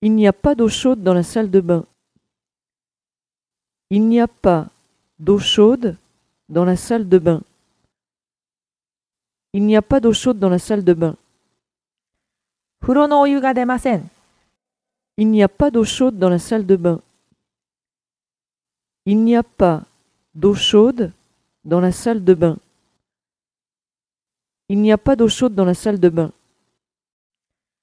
Il n'y a pas d'eau chaude dans la salle de bain. Il n'y a pas d'eau chaude dans la salle de bain. Il n'y a pas d'eau chaude dans la salle de bain. Il n'y a pas d'eau chaude dans la salle de bain. Il n'y a pas d'eau chaude dans la salle de bain. Il n'y a pas d'eau chaude dans la salle de bain.